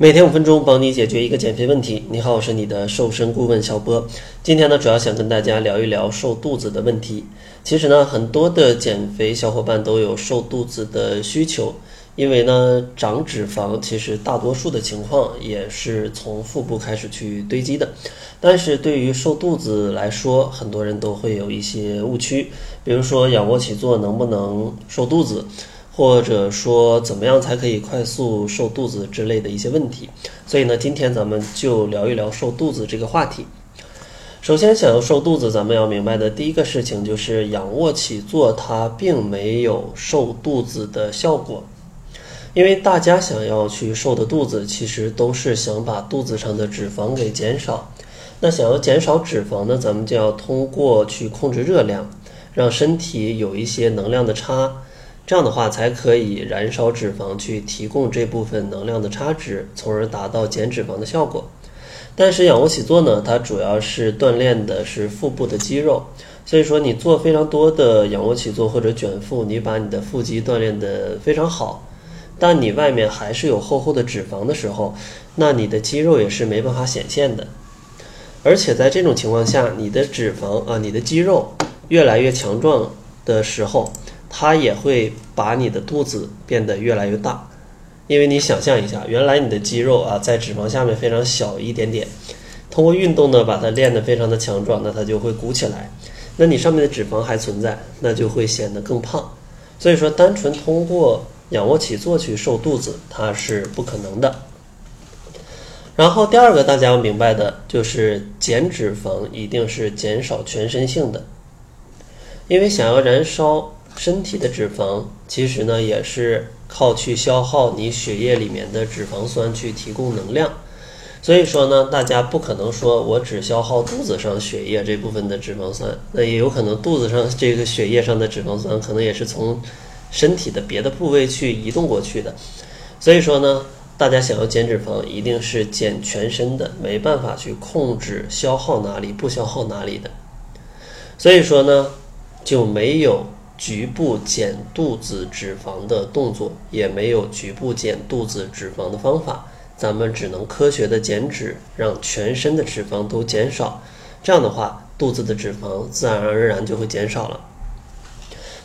每天五分钟，帮你解决一个减肥问题。你好，我是你的瘦身顾问小波。今天呢，主要想跟大家聊一聊瘦肚子的问题。其实呢，很多的减肥小伙伴都有瘦肚子的需求，因为呢，长脂肪其实大多数的情况也是从腹部开始去堆积的。但是对于瘦肚子来说，很多人都会有一些误区，比如说仰卧起坐能不能瘦肚子？或者说怎么样才可以快速瘦肚子之类的一些问题，所以呢，今天咱们就聊一聊瘦肚子这个话题。首先，想要瘦肚子，咱们要明白的第一个事情就是仰卧起坐它并没有瘦肚子的效果，因为大家想要去瘦的肚子，其实都是想把肚子上的脂肪给减少。那想要减少脂肪呢，咱们就要通过去控制热量，让身体有一些能量的差。这样的话才可以燃烧脂肪，去提供这部分能量的差值，从而达到减脂肪的效果。但是仰卧起坐呢，它主要是锻炼的是腹部的肌肉，所以说你做非常多的仰卧起坐或者卷腹，你把你的腹肌锻炼得非常好，但你外面还是有厚厚的脂肪的时候，那你的肌肉也是没办法显现的。而且在这种情况下，你的脂肪啊，你的肌肉越来越强壮的时候。它也会把你的肚子变得越来越大，因为你想象一下，原来你的肌肉啊在脂肪下面非常小一点点，通过运动呢把它练得非常的强壮，那它就会鼓起来，那你上面的脂肪还存在，那就会显得更胖。所以说，单纯通过仰卧起坐去瘦肚子，它是不可能的。然后第二个大家要明白的就是减脂肪一定是减少全身性的，因为想要燃烧。身体的脂肪其实呢也是靠去消耗你血液里面的脂肪酸去提供能量，所以说呢，大家不可能说我只消耗肚子上血液这部分的脂肪酸，那也有可能肚子上这个血液上的脂肪酸可能也是从身体的别的部位去移动过去的，所以说呢，大家想要减脂肪一定是减全身的，没办法去控制消耗哪里不消耗哪里的，所以说呢就没有。局部减肚子脂肪的动作，也没有局部减肚子脂肪的方法，咱们只能科学的减脂，让全身的脂肪都减少。这样的话，肚子的脂肪自然而然就会减少了。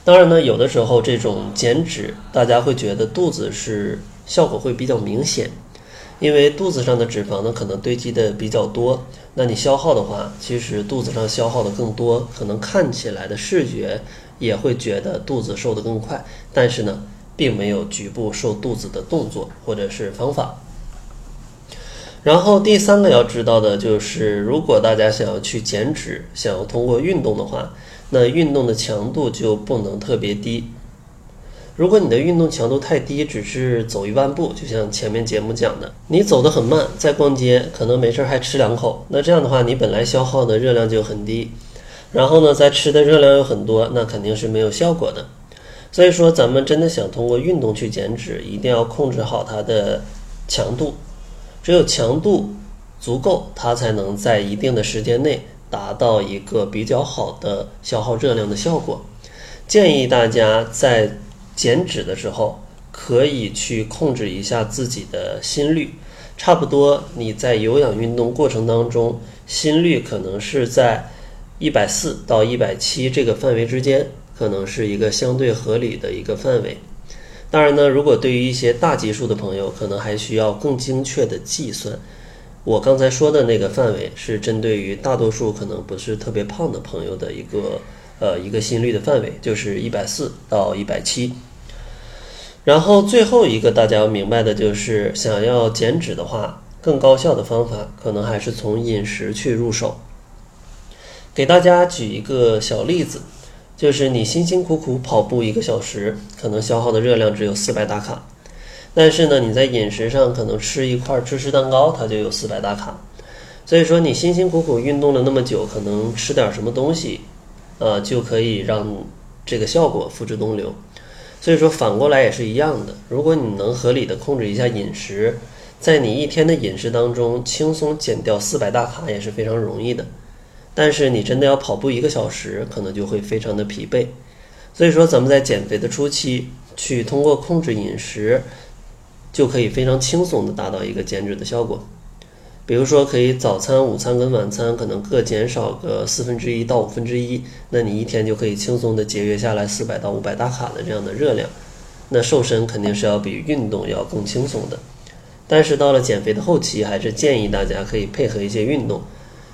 当然呢，有的时候这种减脂，大家会觉得肚子是效果会比较明显，因为肚子上的脂肪呢可能堆积的比较多，那你消耗的话，其实肚子上消耗的更多，可能看起来的视觉。也会觉得肚子瘦得更快，但是呢，并没有局部瘦肚子的动作或者是方法。然后第三个要知道的就是，如果大家想要去减脂，想要通过运动的话，那运动的强度就不能特别低。如果你的运动强度太低，只是走一万步，就像前面节目讲的，你走得很慢，在逛街可能没事还吃两口，那这样的话，你本来消耗的热量就很低。然后呢，再吃的热量又很多，那肯定是没有效果的。所以说，咱们真的想通过运动去减脂，一定要控制好它的强度。只有强度足够，它才能在一定的时间内达到一个比较好的消耗热量的效果。建议大家在减脂的时候，可以去控制一下自己的心率。差不多你在有氧运动过程当中，心率可能是在。一百四到一百七这个范围之间，可能是一个相对合理的一个范围。当然呢，如果对于一些大基数的朋友，可能还需要更精确的计算。我刚才说的那个范围是针对于大多数可能不是特别胖的朋友的一个呃一个心率的范围，就是一百四到一百七。然后最后一个大家要明白的就是，想要减脂的话，更高效的方法可能还是从饮食去入手。给大家举一个小例子，就是你辛辛苦苦跑步一个小时，可能消耗的热量只有四百大卡，但是呢，你在饮食上可能吃一块芝士蛋糕，它就有四百大卡。所以说，你辛辛苦苦运动了那么久，可能吃点什么东西，呃，就可以让这个效果付之东流。所以说，反过来也是一样的，如果你能合理的控制一下饮食，在你一天的饮食当中轻松减掉四百大卡也是非常容易的。但是你真的要跑步一个小时，可能就会非常的疲惫。所以说，咱们在减肥的初期，去通过控制饮食，就可以非常轻松的达到一个减脂的效果。比如说，可以早餐、午餐跟晚餐可能各减少个四分之一到五分之一，那你一天就可以轻松的节约下来四百到五百大卡的这样的热量。那瘦身肯定是要比运动要更轻松的。但是到了减肥的后期，还是建议大家可以配合一些运动，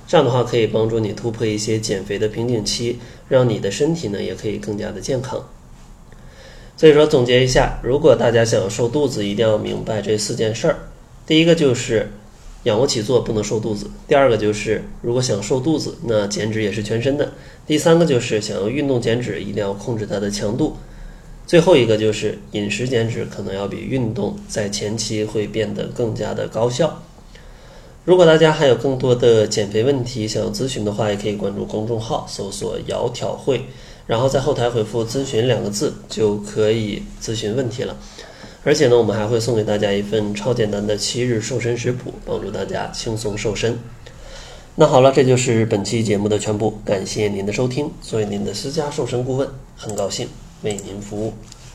这样的话可以帮助你突破一些减肥的瓶颈期，让你的身体呢也可以更加的健康。所以说总结一下，如果大家想要瘦肚子，一定要明白这四件事儿。第一个就是。仰卧起坐不能瘦肚子。第二个就是，如果想瘦肚子，那减脂也是全身的。第三个就是想要运动减脂，一定要控制它的强度。最后一个就是饮食减脂，可能要比运动在前期会变得更加的高效。如果大家还有更多的减肥问题想要咨询的话，也可以关注公众号，搜索“窈窕会”，然后在后台回复“咨询”两个字，就可以咨询问题了。而且呢，我们还会送给大家一份超简单的七日瘦身食谱，帮助大家轻松瘦身。那好了，这就是本期节目的全部，感谢您的收听。作为您的私家瘦身顾问，很高兴为您服务。